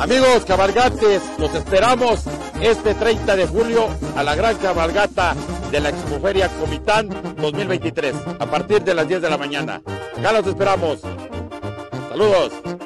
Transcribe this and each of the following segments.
Amigos cabalgantes, los esperamos este 30 de julio a la gran cabalgata de la Expoferia Comitán 2023 a partir de las 10 de la mañana. Acá los esperamos. Saludos.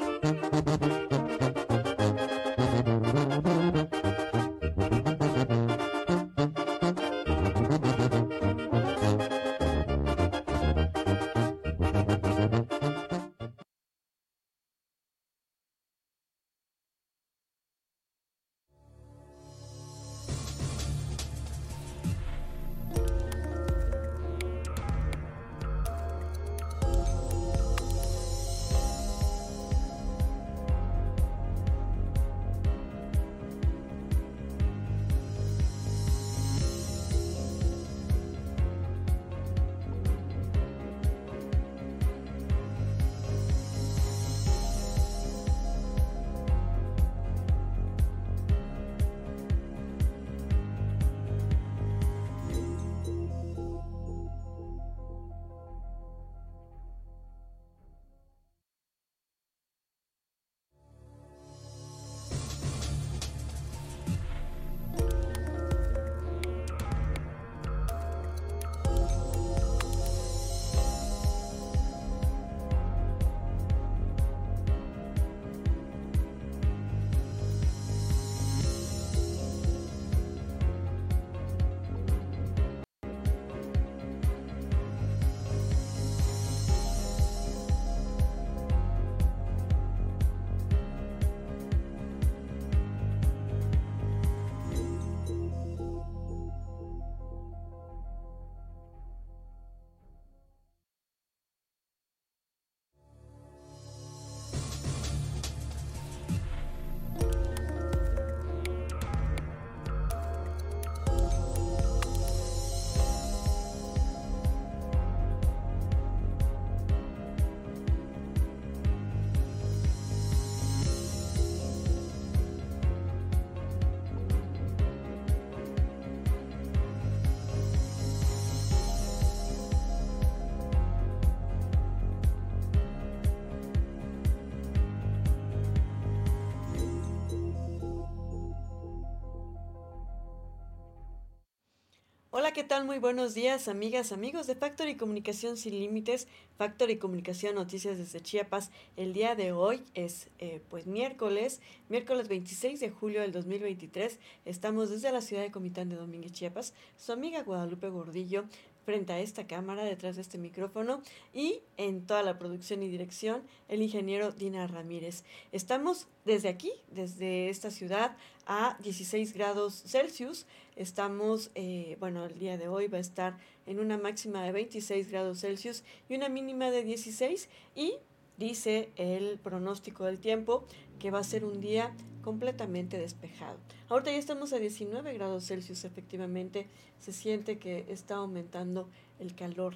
¿Qué tal? Muy buenos días, amigas, amigos de Factory Comunicación Sin Límites, Factory Comunicación Noticias desde Chiapas. El día de hoy es eh, pues miércoles, miércoles 26 de julio del 2023. Estamos desde la ciudad de Comitán de Domínguez, Chiapas. Su amiga Guadalupe Gordillo frente a esta cámara, detrás de este micrófono y en toda la producción y dirección, el ingeniero Dina Ramírez. Estamos desde aquí, desde esta ciudad, a 16 grados Celsius. Estamos, eh, bueno, el día de hoy va a estar en una máxima de 26 grados Celsius y una mínima de 16 y dice el pronóstico del tiempo que va a ser un día completamente despejado. Ahorita ya estamos a 19 grados Celsius, efectivamente se siente que está aumentando el calor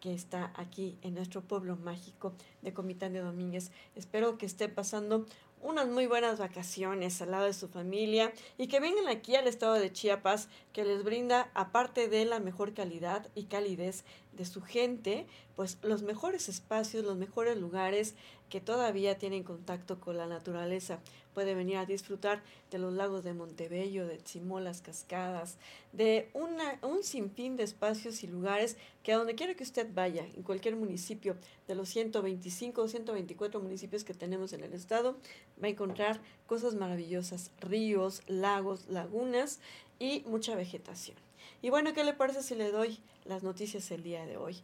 que está aquí en nuestro pueblo mágico de Comitán de Domínguez. Espero que esté pasando unas muy buenas vacaciones al lado de su familia y que vengan aquí al estado de Chiapas que les brinda, aparte de la mejor calidad y calidez de su gente, pues los mejores espacios, los mejores lugares que todavía tienen contacto con la naturaleza. Puede venir a disfrutar de los lagos de Montebello, de Tzimó, las cascadas, de una, un sinfín de espacios y lugares que a donde quiera que usted vaya, en cualquier municipio de los 125 o 124 municipios que tenemos en el estado, va a encontrar cosas maravillosas, ríos, lagos, lagunas y mucha vegetación. Y bueno, ¿qué le parece si le doy las noticias el día de hoy?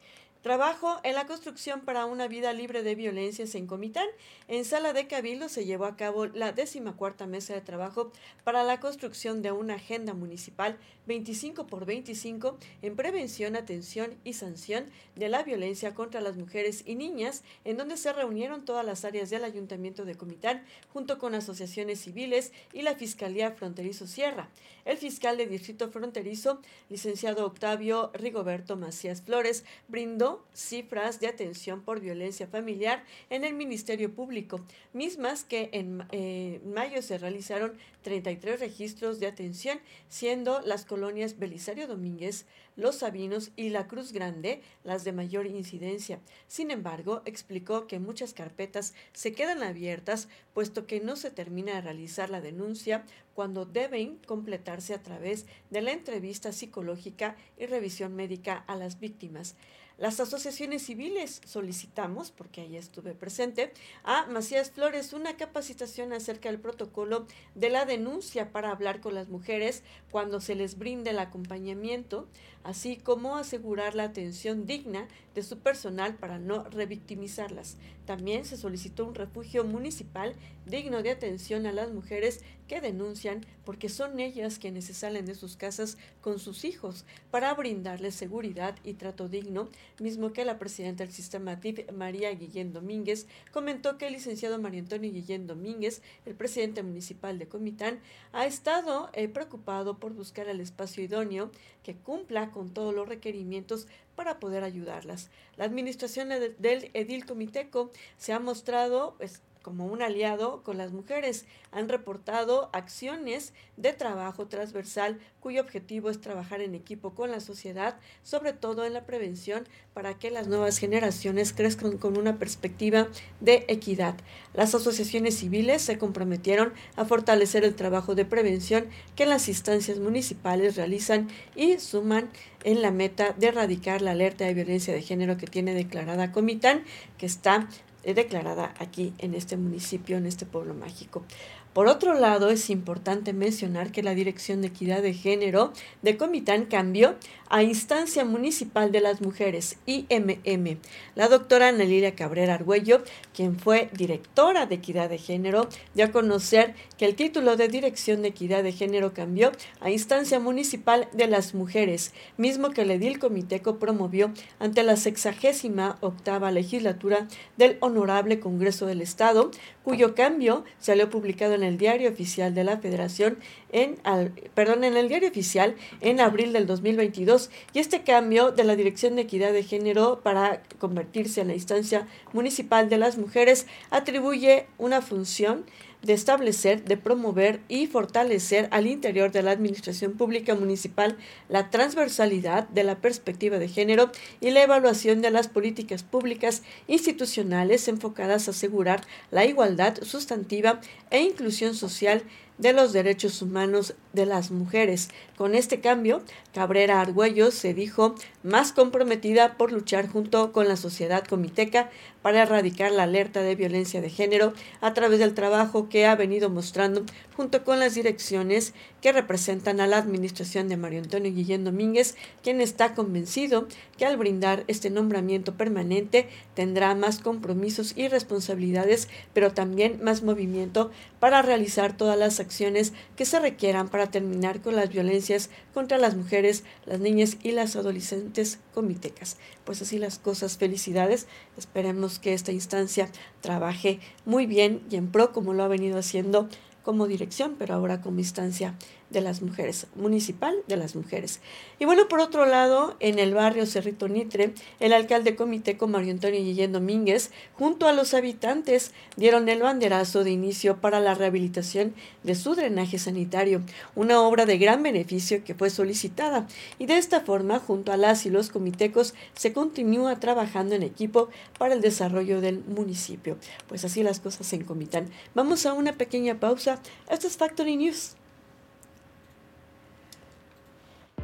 Trabajo en la construcción para una vida libre de violencias en Comitán. En Sala de Cabildo se llevó a cabo la décima cuarta mesa de trabajo para la construcción de una agenda municipal 25 por 25 en prevención, atención y sanción de la violencia contra las mujeres y niñas, en donde se reunieron todas las áreas del Ayuntamiento de Comitán junto con asociaciones civiles y la Fiscalía Fronterizo Sierra. El fiscal de Distrito Fronterizo, licenciado Octavio Rigoberto Macías Flores, brindó cifras de atención por violencia familiar en el Ministerio Público, mismas que en eh, mayo se realizaron 33 registros de atención, siendo las colonias Belisario Domínguez, Los Sabinos y La Cruz Grande las de mayor incidencia. Sin embargo, explicó que muchas carpetas se quedan abiertas puesto que no se termina de realizar la denuncia cuando deben completarse a través de la entrevista psicológica y revisión médica a las víctimas. Las asociaciones civiles solicitamos, porque ahí estuve presente, a Macías Flores una capacitación acerca del protocolo de la denuncia para hablar con las mujeres cuando se les brinde el acompañamiento, así como asegurar la atención digna de su personal para no revictimizarlas. También se solicitó un refugio municipal digno de atención a las mujeres que denuncian porque son ellas quienes se salen de sus casas con sus hijos para brindarles seguridad y trato digno, mismo que la presidenta del sistema DIF, María Guillén Domínguez, comentó que el licenciado María Antonio Guillén Domínguez, el presidente municipal de Comitán, ha estado eh, preocupado por buscar el espacio idóneo que cumpla con todos los requerimientos para poder ayudarlas. La administración del edil comiteco se ha mostrado pues, como un aliado con las mujeres. Han reportado acciones de trabajo transversal cuyo objetivo es trabajar en equipo con la sociedad, sobre todo en la prevención, para que las nuevas generaciones crezcan con una perspectiva de equidad. Las asociaciones civiles se comprometieron a fortalecer el trabajo de prevención que las instancias municipales realizan y suman en la meta de erradicar la alerta de violencia de género que tiene declarada Comitán, que está declarada aquí en este municipio, en este pueblo mágico. Por otro lado, es importante mencionar que la Dirección de Equidad de Género de Comitán cambió a Instancia Municipal de las Mujeres, IMM. La doctora Ana Cabrera Argüello, quien fue directora de Equidad de Género, dio a conocer que el título de Dirección de Equidad de Género cambió a Instancia Municipal de las Mujeres, mismo que el edil comiteco promovió ante la sexagésima octava legislatura del Honorable Congreso del Estado, cuyo cambio salió publicado en el Diario Oficial de la Federación en, perdón, en el Diario Oficial en abril del 2022 y este cambio de la Dirección de Equidad de Género para convertirse en la instancia municipal de las mujeres atribuye una función de establecer, de promover y fortalecer al interior de la Administración Pública Municipal la transversalidad de la perspectiva de género y la evaluación de las políticas públicas institucionales enfocadas a asegurar la igualdad sustantiva e inclusión social de los derechos humanos de las mujeres. Con este cambio, Cabrera Argüello se dijo más comprometida por luchar junto con la sociedad comiteca para erradicar la alerta de violencia de género a través del trabajo que ha venido mostrando junto con las direcciones que representan a la administración de Mario Antonio Guillén Domínguez, quien está convencido que al brindar este nombramiento permanente tendrá más compromisos y responsabilidades, pero también más movimiento para realizar todas las acciones que se requieran para terminar con las violencias contra las mujeres, las niñas y las adolescentes comitecas. Pues así las cosas, felicidades. Esperemos que esta instancia trabaje muy bien y en pro como lo ha venido haciendo como dirección, pero ahora como instancia de las mujeres, municipal de las mujeres. Y bueno, por otro lado, en el barrio Cerrito Nitre, el alcalde comiteco Mario Antonio Guillén Domínguez, junto a los habitantes, dieron el banderazo de inicio para la rehabilitación de su drenaje sanitario, una obra de gran beneficio que fue solicitada. Y de esta forma, junto a las y los comitecos, se continúa trabajando en equipo para el desarrollo del municipio. Pues así las cosas se encomitan. Vamos a una pequeña pausa. Esto es Factory News.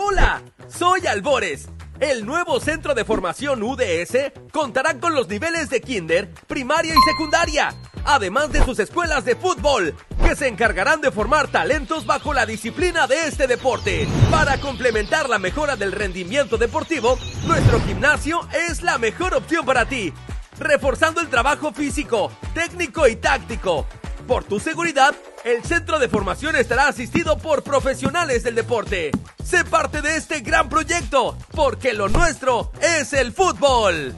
Hola, soy Albores. El nuevo centro de formación UDS contará con los niveles de kinder, primaria y secundaria, además de sus escuelas de fútbol, que se encargarán de formar talentos bajo la disciplina de este deporte. Para complementar la mejora del rendimiento deportivo, nuestro gimnasio es la mejor opción para ti, reforzando el trabajo físico, técnico y táctico. Por tu seguridad, el centro de formación estará asistido por profesionales del deporte. Sé parte de este gran proyecto, porque lo nuestro es el fútbol.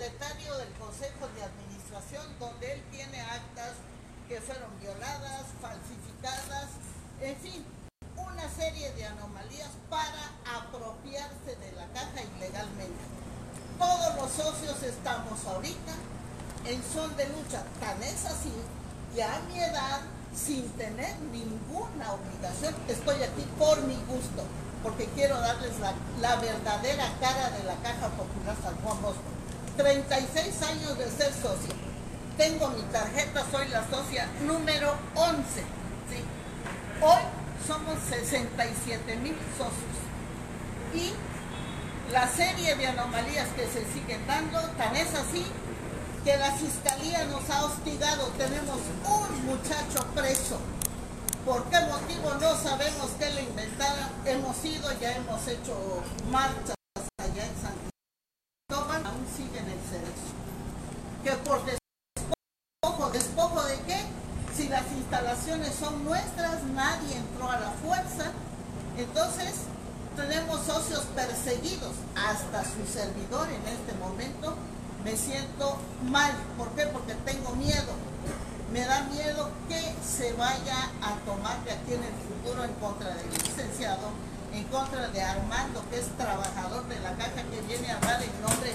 secretario del Consejo de Administración, donde él tiene actas que fueron violadas, falsificadas, en fin, una serie de anomalías para apropiarse de la caja ilegalmente. Todos los socios estamos ahorita en son de lucha, tan es así, y a mi edad, sin tener ninguna obligación, estoy aquí por mi gusto, porque quiero darles la, la verdadera cara de la Caja Popular San Juan Bosco 36 años de ser socio. Tengo mi tarjeta, soy la socia número 11. Hoy somos 67 mil socios. Y la serie de anomalías que se siguen dando, tan es así que la fiscalía nos ha hostigado. Tenemos un muchacho preso. ¿Por qué motivo no sabemos qué le inventaron? Hemos ido, ya hemos hecho marcha. Que por despojo, despojo de qué? Si las instalaciones son nuestras, nadie entró a la fuerza. Entonces, tenemos socios perseguidos, hasta su servidor en este momento. Me siento mal. ¿Por qué? Porque tengo miedo. Me da miedo que se vaya a tomar de aquí en el futuro en contra del licenciado en contra de Armando, que es trabajador de la caja, que viene a hablar en nombre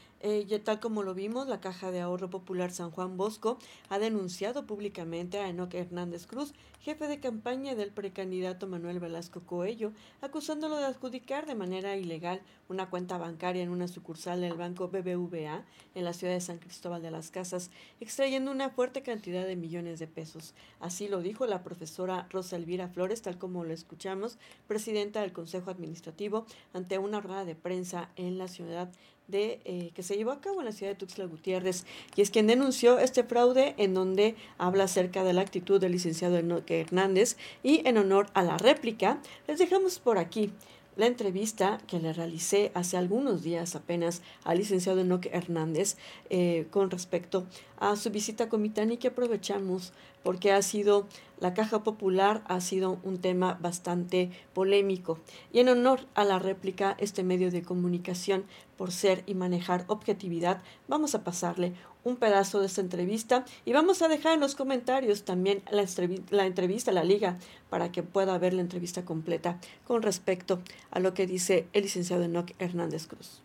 eh, tal como lo vimos, la Caja de Ahorro Popular San Juan Bosco ha denunciado públicamente a Enoque Hernández Cruz, jefe de campaña del precandidato Manuel Velasco Coello, acusándolo de adjudicar de manera ilegal una cuenta bancaria en una sucursal del banco BBVA en la ciudad de San Cristóbal de las Casas, extrayendo una fuerte cantidad de millones de pesos. Así lo dijo la profesora Rosa Elvira Flores, tal como lo escuchamos, presidenta del Consejo Administrativo, ante una rueda de prensa en la ciudad de, eh, que se llevó a cabo en la ciudad de Tuxtla Gutiérrez. Y es quien denunció este fraude en donde habla acerca de la actitud del licenciado Hernández y en honor a la réplica les dejamos por aquí la entrevista que le realicé hace algunos días apenas al licenciado Enoque Hernández eh, con respecto a su visita a Comitán y que aprovechamos porque ha sido, la caja popular ha sido un tema bastante polémico. Y en honor a la réplica, este medio de comunicación, por ser y manejar objetividad, vamos a pasarle un pedazo de esta entrevista y vamos a dejar en los comentarios también la, la entrevista, la liga, para que pueda ver la entrevista completa con respecto a lo que dice el licenciado Enoch Hernández Cruz.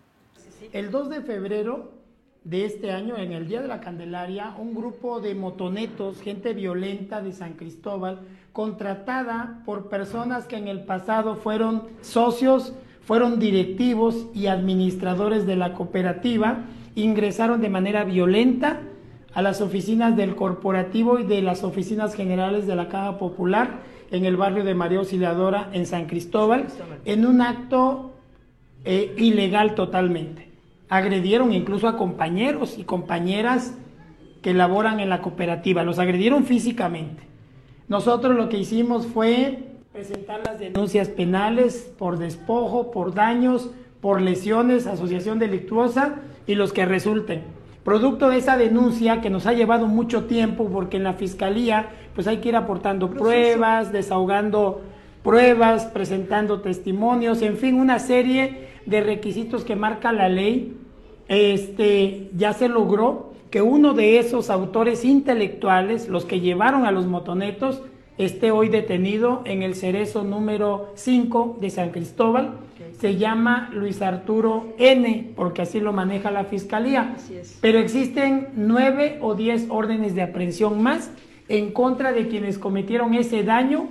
El 2 de febrero de este año, en el Día de la Candelaria, un grupo de motonetos, gente violenta de San Cristóbal, contratada por personas que en el pasado fueron socios, fueron directivos y administradores de la cooperativa, ingresaron de manera violenta a las oficinas del corporativo y de las oficinas generales de la Caja Popular en el barrio de María Auxiliadora en San Cristóbal, en un acto eh, ilegal totalmente. Agredieron incluso a compañeros y compañeras que laboran en la cooperativa, los agredieron físicamente. Nosotros lo que hicimos fue presentar las denuncias penales por despojo, por daños, por lesiones, asociación delictuosa y los que resulten. producto de esa denuncia que nos ha llevado mucho tiempo, porque en la fiscalía pues hay que ir aportando pruebas, desahogando pruebas, presentando testimonios, en fin, una serie de requisitos que marca la ley. Este, ya se logró que uno de esos autores intelectuales, los que llevaron a los motonetos, esté hoy detenido en el cerezo número 5 de San Cristóbal. Se llama Luis Arturo N, porque así lo maneja la fiscalía. Pero existen nueve o diez órdenes de aprehensión más en contra de quienes cometieron ese daño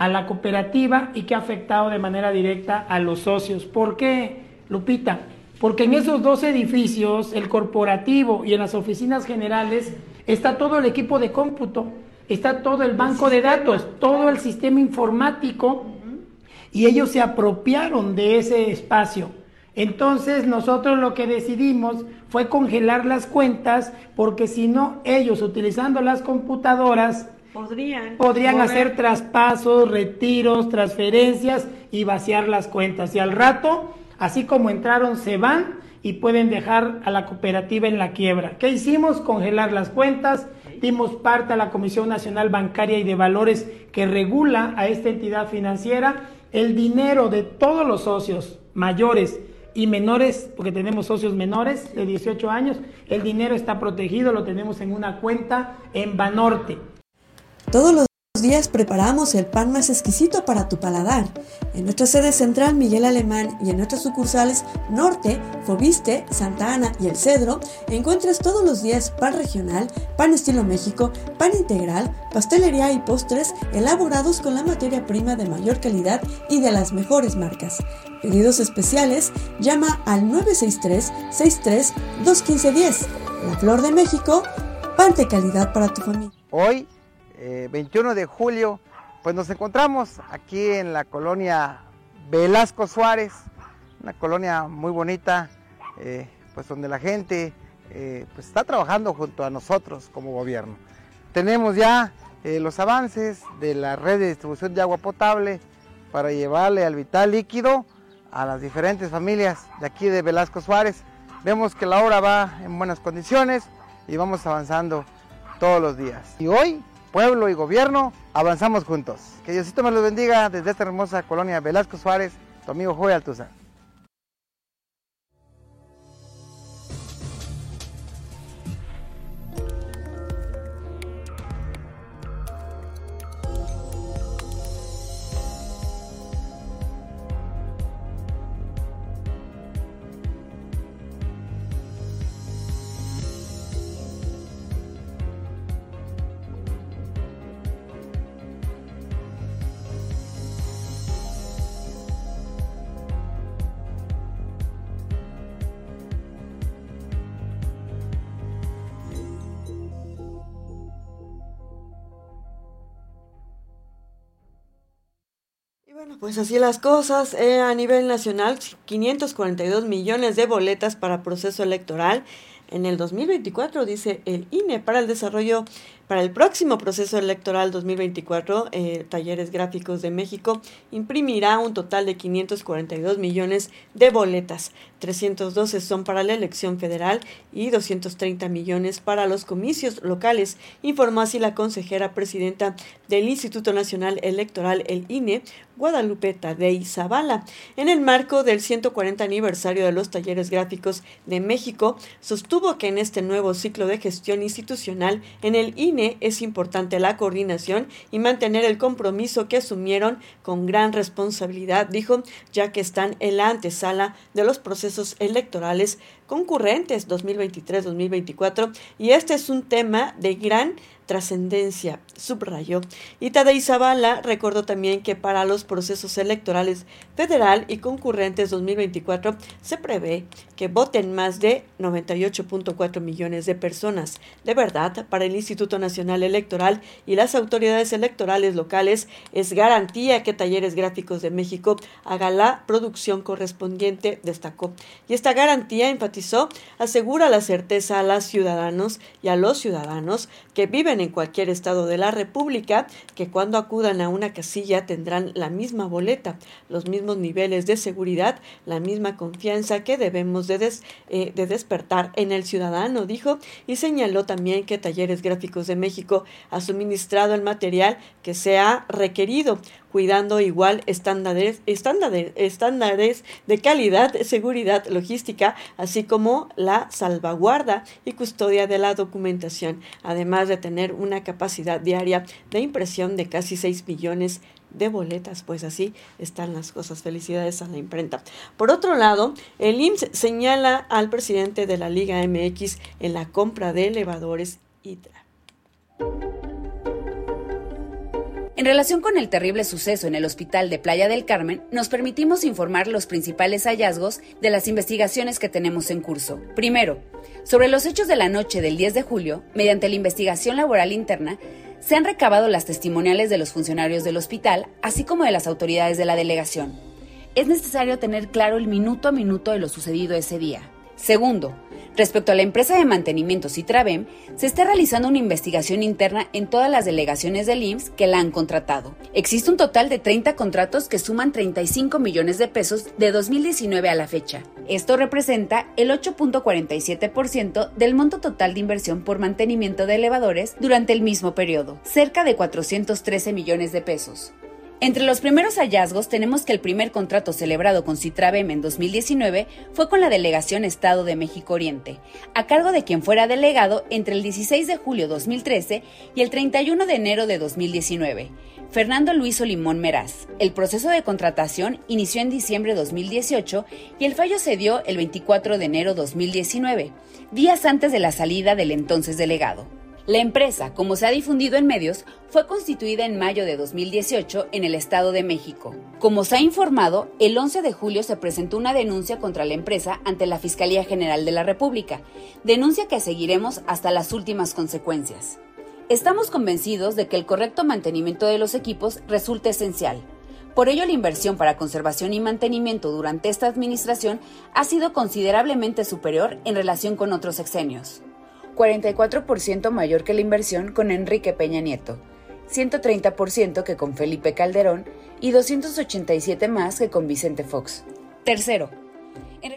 a la cooperativa y que ha afectado de manera directa a los socios. ¿Por qué, Lupita? Porque en esos dos edificios, el corporativo y en las oficinas generales, está todo el equipo de cómputo está todo el banco de datos, todo el sistema informático, y ellos se apropiaron de ese espacio. Entonces nosotros lo que decidimos fue congelar las cuentas porque si no, ellos utilizando las computadoras podrían, podrían hacer traspasos, retiros, transferencias y vaciar las cuentas. Y al rato, así como entraron, se van y pueden dejar a la cooperativa en la quiebra. ¿Qué hicimos? Congelar las cuentas dimos parte a la Comisión Nacional Bancaria y de Valores que regula a esta entidad financiera. El dinero de todos los socios mayores y menores, porque tenemos socios menores de 18 años, el dinero está protegido, lo tenemos en una cuenta en Banorte. Todos los días preparamos el pan más exquisito para tu paladar. En nuestra sede central Miguel Alemán y en nuestras sucursales Norte, Fobiste, Santa Ana y El Cedro, encuentras todos los días pan regional, pan estilo México, pan integral, pastelería y postres elaborados con la materia prima de mayor calidad y de las mejores marcas. Pedidos especiales, llama al 963 63 215 La Flor de México, pan de calidad para tu familia. Hoy 21 eh, de julio, pues nos encontramos aquí en la colonia Velasco Suárez, una colonia muy bonita, eh, pues donde la gente eh, pues está trabajando junto a nosotros como gobierno. Tenemos ya los avances de la red de distribución de agua potable para llevarle al vital líquido a las diferentes familias de aquí de Velasco Suárez. Vemos que la obra va en buenas condiciones y vamos avanzando todos los días. Y hoy pueblo y gobierno, avanzamos juntos. Que Diosito me los bendiga desde esta hermosa colonia Velasco Suárez, tu amigo Joel Altuza. Pues así las cosas. Eh, a nivel nacional, 542 millones de boletas para proceso electoral. En el 2024, dice el INE, para el desarrollo para el próximo proceso electoral 2024, eh, Talleres Gráficos de México imprimirá un total de 542 millones de boletas. 312 son para la elección federal y 230 millones para los comicios locales, informó así la consejera presidenta del Instituto Nacional Electoral, el INE, Guadalupe Tadei Zavala. En el marco del 140 aniversario de los Talleres Gráficos de México, sostuvo que en este nuevo ciclo de gestión institucional en el INE es importante la coordinación y mantener el compromiso que asumieron con gran responsabilidad, dijo, ya que están en la antesala de los procesos electorales concurrentes 2023-2024 y este es un tema de gran trascendencia, subrayó. Y Tadei Zavala recordó también que para los procesos electorales federal y concurrentes 2024 se prevé que voten más de 98.4 millones de personas. De verdad, para el Instituto Nacional Electoral y las autoridades electorales locales es garantía que Talleres Gráficos de México haga la producción correspondiente, destacó. Y esta garantía, enfatizó, asegura la certeza a los ciudadanos y a los ciudadanos que viven en cualquier estado de la República, que cuando acudan a una casilla tendrán la misma boleta, los mismos niveles de seguridad, la misma confianza que debemos de, eh, de despertar en el ciudadano, dijo, y señaló también que Talleres Gráficos de México ha suministrado el material que se ha requerido cuidando igual estándares, estándares, estándares de calidad, seguridad, logística, así como la salvaguarda y custodia de la documentación, además de tener una capacidad diaria de impresión de casi 6 millones de boletas, pues así están las cosas. Felicidades a la imprenta. Por otro lado, el IMSS señala al presidente de la Liga MX en la compra de elevadores ITRA. En relación con el terrible suceso en el hospital de Playa del Carmen, nos permitimos informar los principales hallazgos de las investigaciones que tenemos en curso. Primero, sobre los hechos de la noche del 10 de julio, mediante la investigación laboral interna, se han recabado las testimoniales de los funcionarios del hospital, así como de las autoridades de la delegación. Es necesario tener claro el minuto a minuto de lo sucedido ese día. Segundo, Respecto a la empresa de mantenimiento Citravem, se está realizando una investigación interna en todas las delegaciones del IMSS que la han contratado. Existe un total de 30 contratos que suman 35 millones de pesos de 2019 a la fecha. Esto representa el 8.47% del monto total de inversión por mantenimiento de elevadores durante el mismo periodo, cerca de 413 millones de pesos. Entre los primeros hallazgos tenemos que el primer contrato celebrado con Citravem en 2019 fue con la Delegación Estado de México Oriente, a cargo de quien fuera delegado entre el 16 de julio de 2013 y el 31 de enero de 2019. Fernando Luis Olimón Meraz. El proceso de contratación inició en diciembre de 2018 y el fallo se dio el 24 de enero de 2019, días antes de la salida del entonces delegado. La empresa, como se ha difundido en medios, fue constituida en mayo de 2018 en el Estado de México. Como se ha informado, el 11 de julio se presentó una denuncia contra la empresa ante la Fiscalía General de la República, denuncia que seguiremos hasta las últimas consecuencias. Estamos convencidos de que el correcto mantenimiento de los equipos resulta esencial. Por ello, la inversión para conservación y mantenimiento durante esta administración ha sido considerablemente superior en relación con otros exenios. 44% mayor que la inversión con Enrique Peña Nieto, 130% que con Felipe Calderón y 287 más que con Vicente Fox. Tercero,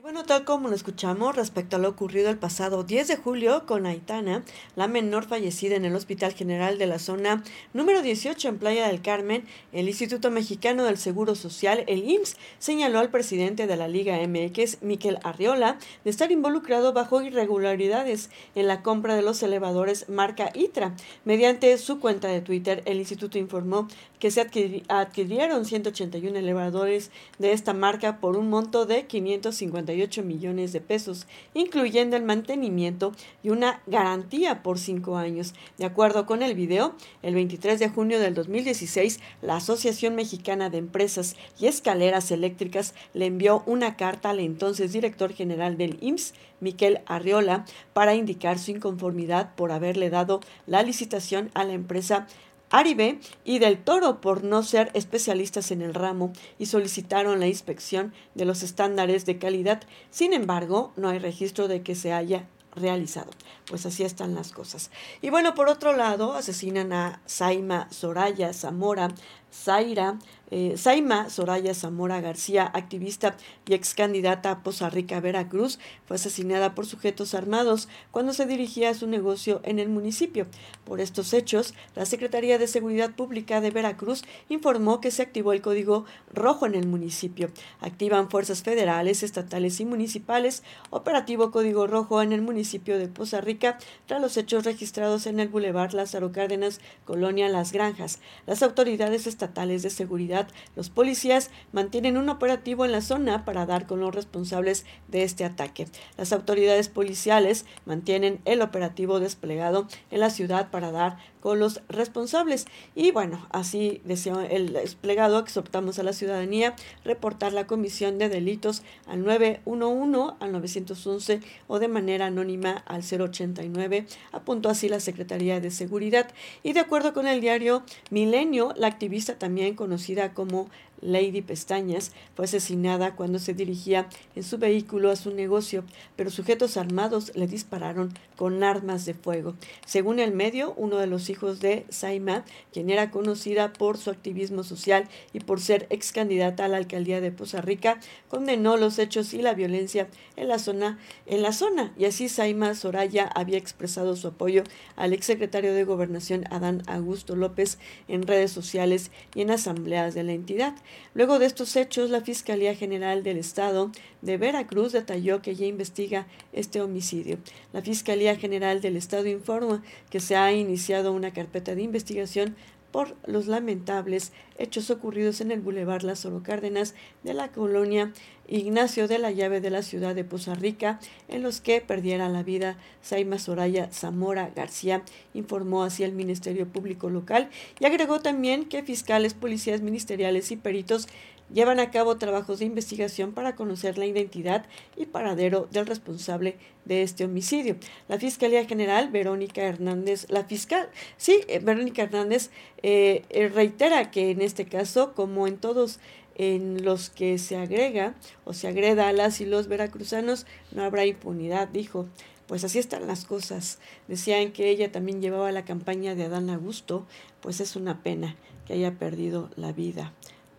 bueno, tal como lo escuchamos respecto a lo ocurrido el pasado 10 de julio con Aitana, la menor fallecida en el Hospital General de la zona número 18 en Playa del Carmen, el Instituto Mexicano del Seguro Social, el IMSS, señaló al presidente de la Liga MX, Miquel Arriola, de estar involucrado bajo irregularidades en la compra de los elevadores marca ITRA. Mediante su cuenta de Twitter, el instituto informó que se adquirieron 181 elevadores de esta marca por un monto de 558 millones de pesos, incluyendo el mantenimiento y una garantía por cinco años. De acuerdo con el video, el 23 de junio del 2016, la Asociación Mexicana de Empresas y Escaleras Eléctricas le envió una carta al entonces director general del IMSS, Miquel Arriola, para indicar su inconformidad por haberle dado la licitación a la empresa Aribe y del Toro por no ser especialistas en el ramo y solicitaron la inspección de los estándares de calidad. Sin embargo, no hay registro de que se haya realizado. Pues así están las cosas. Y bueno, por otro lado, asesinan a Saima Soraya Zamora, Zaira eh, Saima Soraya Zamora García, activista y ex candidata a Poza Rica, Veracruz, fue asesinada por sujetos armados cuando se dirigía a su negocio en el municipio. Por estos hechos, la Secretaría de Seguridad Pública de Veracruz informó que se activó el código rojo en el municipio. Activan fuerzas federales, estatales y municipales operativo código rojo en el municipio de Poza Rica tras los hechos registrados en el Boulevard Lázaro Cárdenas, Colonia Las Granjas. Las autoridades estatales de seguridad los policías mantienen un operativo en la zona para dar con los responsables de este ataque. Las autoridades policiales mantienen el operativo desplegado en la ciudad para dar con los responsables. Y bueno, así decía el desplegado, exhortamos a la ciudadanía reportar la comisión de delitos al 911, al 911 o de manera anónima al 089, apuntó así la Secretaría de Seguridad. Y de acuerdo con el diario Milenio, la activista también conocida como Lady Pestañas, fue asesinada cuando se dirigía en su vehículo a su negocio, pero sujetos armados le dispararon con armas de fuego. Según el medio, uno de los hijos de Saima, quien era conocida por su activismo social y por ser ex candidata a la alcaldía de Poza Rica, condenó los hechos y la violencia en la zona, en la zona, y así Saima Soraya había expresado su apoyo al exsecretario de Gobernación Adán Augusto López en redes sociales y en asambleas de la entidad. Luego de estos hechos, la Fiscalía General del Estado de Veracruz detalló que ya investiga este homicidio. La Fiscalía General del Estado informa que se ha iniciado una carpeta de investigación por los lamentables hechos ocurridos en el Boulevard Lázaro Cárdenas de la colonia Ignacio de la Llave de la ciudad de Poza Rica, en los que perdiera la vida Saima Soraya Zamora García, informó así el Ministerio Público Local y agregó también que fiscales, policías ministeriales y peritos llevan a cabo trabajos de investigación para conocer la identidad y paradero del responsable de este homicidio. La Fiscalía General, Verónica Hernández, la fiscal, sí, eh, Verónica Hernández eh, eh, reitera que en este caso, como en todos en los que se agrega o se agreda a las y los veracruzanos, no habrá impunidad, dijo. Pues así están las cosas. Decían que ella también llevaba la campaña de Adán Augusto, pues es una pena que haya perdido la vida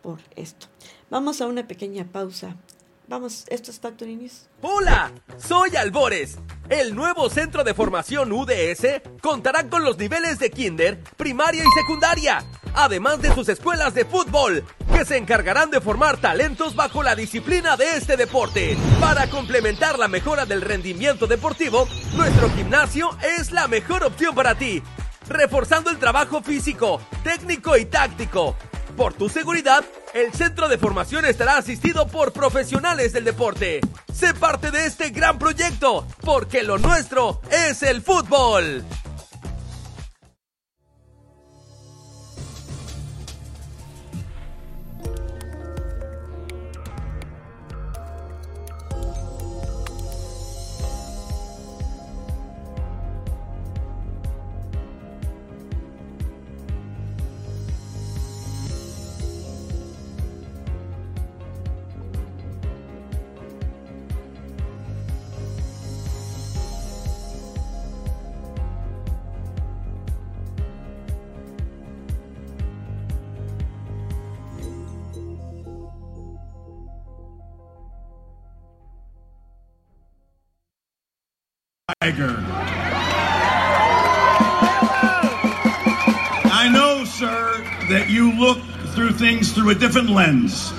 por esto. Vamos a una pequeña pausa. Vamos, esto es. ¡Hola! Soy Albores. El nuevo centro de formación UDS contará con los niveles de kinder, primaria y secundaria, además de sus escuelas de fútbol, que se encargarán de formar talentos bajo la disciplina de este deporte. Para complementar la mejora del rendimiento deportivo, nuestro gimnasio es la mejor opción para ti, reforzando el trabajo físico, técnico y táctico por tu seguridad, el centro de formación estará asistido por profesionales del deporte. Sé parte de este gran proyecto, porque lo nuestro es el fútbol. Tiger. I know, sir, that you look through things through a different lens.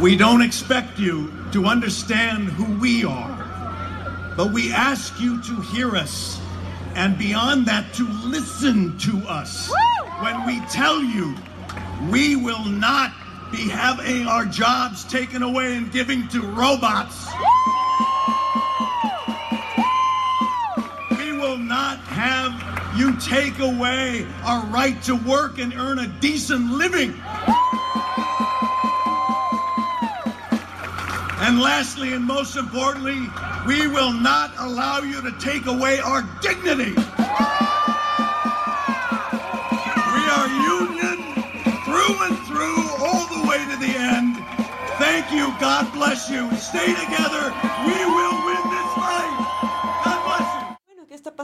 We don't expect you to understand who we are, but we ask you to hear us, and beyond that, to listen to us. When we tell you, we will not be having our jobs taken away and giving to robots. not you take away our right to work and earn a decent living. And lastly, and most importantly, we will not allow you to take away our dignity. We are union through and through, all the way to the end. Thank you. God bless you. Stay together. We will win this fight.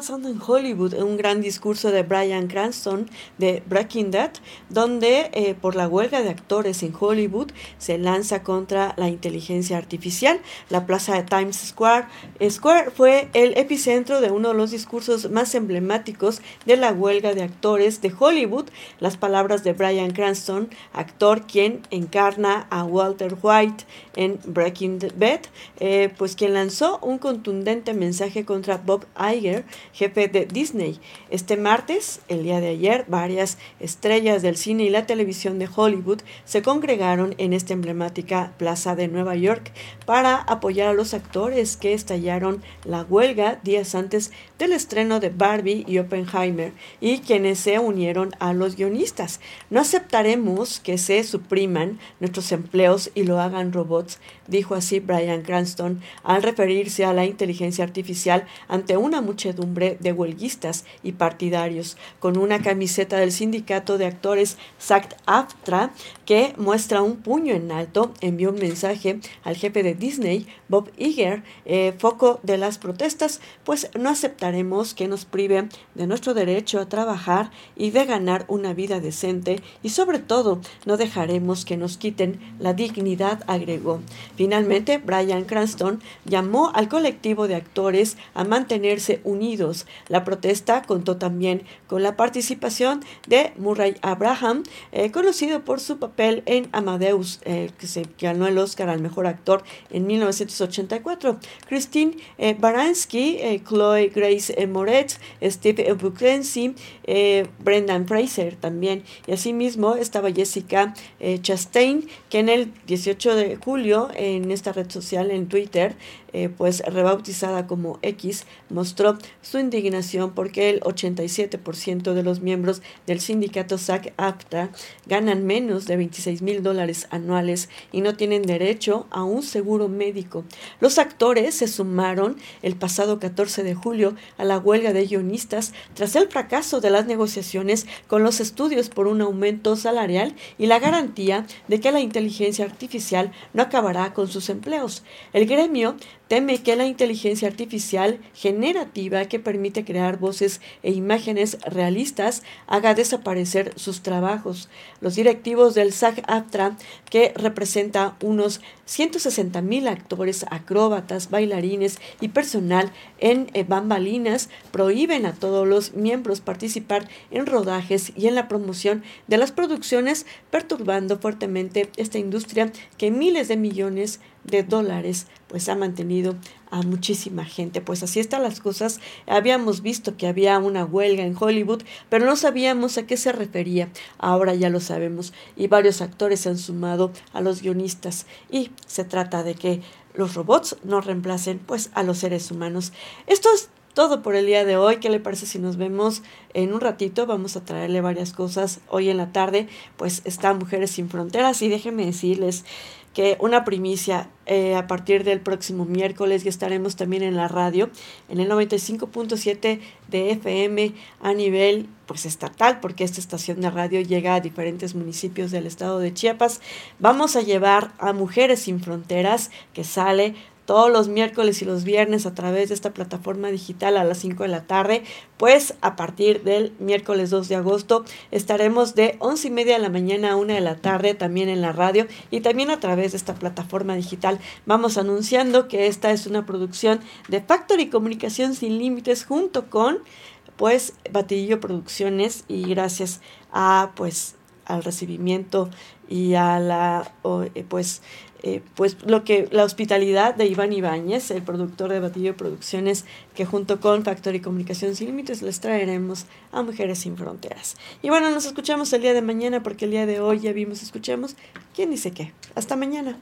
Pasando en Hollywood? Un gran discurso de Brian Cranston de Breaking That, donde eh, por la huelga de actores en Hollywood se lanza contra la inteligencia artificial. La plaza de Times Square, Square fue el epicentro de uno de los discursos más emblemáticos de la huelga de actores de Hollywood. Las palabras de Brian Cranston, actor quien encarna a Walter White en Breaking Bad, eh, pues quien lanzó un contundente mensaje contra Bob Iger, jefe de Disney. Este martes, el día de ayer, varias estrellas del cine y la televisión de Hollywood se congregaron en esta emblemática plaza de Nueva York para apoyar a los actores que estallaron la huelga días antes del estreno de Barbie y Oppenheimer y quienes se unieron a los guionistas. No aceptaremos que se supriman nuestros empleos y lo hagan robots, dijo así Brian Cranston al referirse a la inteligencia artificial ante una muchedumbre de huelguistas y partidarios, con una camiseta del sindicato de actores SAG-AFTRA que muestra un puño en alto, envió un mensaje al jefe de Disney, Bob Iger, eh, foco de las protestas, pues no aceptaremos que nos prive de nuestro derecho a trabajar y de ganar una vida decente y sobre todo no dejaremos que nos quiten la dignidad, agregó. Finalmente, Brian Cranston llamó al colectivo de actores a mantenerse unidos. La protesta contó también con la participación de Murray Abraham, eh, conocido por su papel en Amadeus, eh, que se ganó el Oscar al mejor actor en 1984. Christine eh, Baranski, Chloe Grace Moretz, Steve Buscemi, Brendan Fraser también. Y asimismo estaba Jessica Chastain, que en el 18 de julio en esta red social, en Twitter, eh, pues rebautizada como X, mostró su indignación porque el 87% de los miembros del sindicato SAC-AFTRA ganan menos de 26 mil dólares anuales y no tienen derecho a un seguro médico. Los actores se sumaron el pasado 14 de julio a la huelga de guionistas tras el fracaso de las negociaciones con los estudios por un aumento salarial y la garantía de que la inteligencia artificial no acabará con sus empleos. El gremio teme que la inteligencia artificial generativa que permite crear voces e imágenes realistas haga desaparecer sus trabajos. Los directivos del SAG-AFTRA, que representa unos 160 mil actores, acróbatas, bailarines y personal en eh, bambalinas, prohíben a todos los miembros participar en rodajes y en la promoción de las producciones, perturbando fuertemente esta industria que miles de millones de dólares pues ha mantenido a muchísima gente. Pues así están las cosas. Habíamos visto que había una huelga en Hollywood, pero no sabíamos a qué se refería. Ahora ya lo sabemos y varios actores se han sumado a los guionistas y se trata de que los robots no reemplacen pues a los seres humanos. Esto es todo por el día de hoy. ¿Qué le parece si nos vemos en un ratito? Vamos a traerle varias cosas. Hoy en la tarde pues está Mujeres sin Fronteras y déjenme decirles que una primicia eh, a partir del próximo miércoles y estaremos también en la radio en el 95.7 de FM a nivel pues estatal porque esta estación de radio llega a diferentes municipios del estado de Chiapas. Vamos a llevar a Mujeres sin Fronteras que sale todos los miércoles y los viernes a través de esta plataforma digital a las 5 de la tarde, pues a partir del miércoles 2 de agosto estaremos de 11 y media de la mañana a 1 de la tarde también en la radio y también a través de esta plataforma digital. Vamos anunciando que esta es una producción de Factory Comunicación Sin Límites junto con pues Batidillo Producciones y gracias a pues al recibimiento y a la eh, pues eh, pues lo que la hospitalidad de Iván Ibáñez, el productor de Batillo Producciones, que junto con Factory Comunicación Sin Límites les traeremos a Mujeres Sin Fronteras. Y bueno, nos escuchamos el día de mañana porque el día de hoy ya vimos, escuchamos, quién dice qué. Hasta mañana.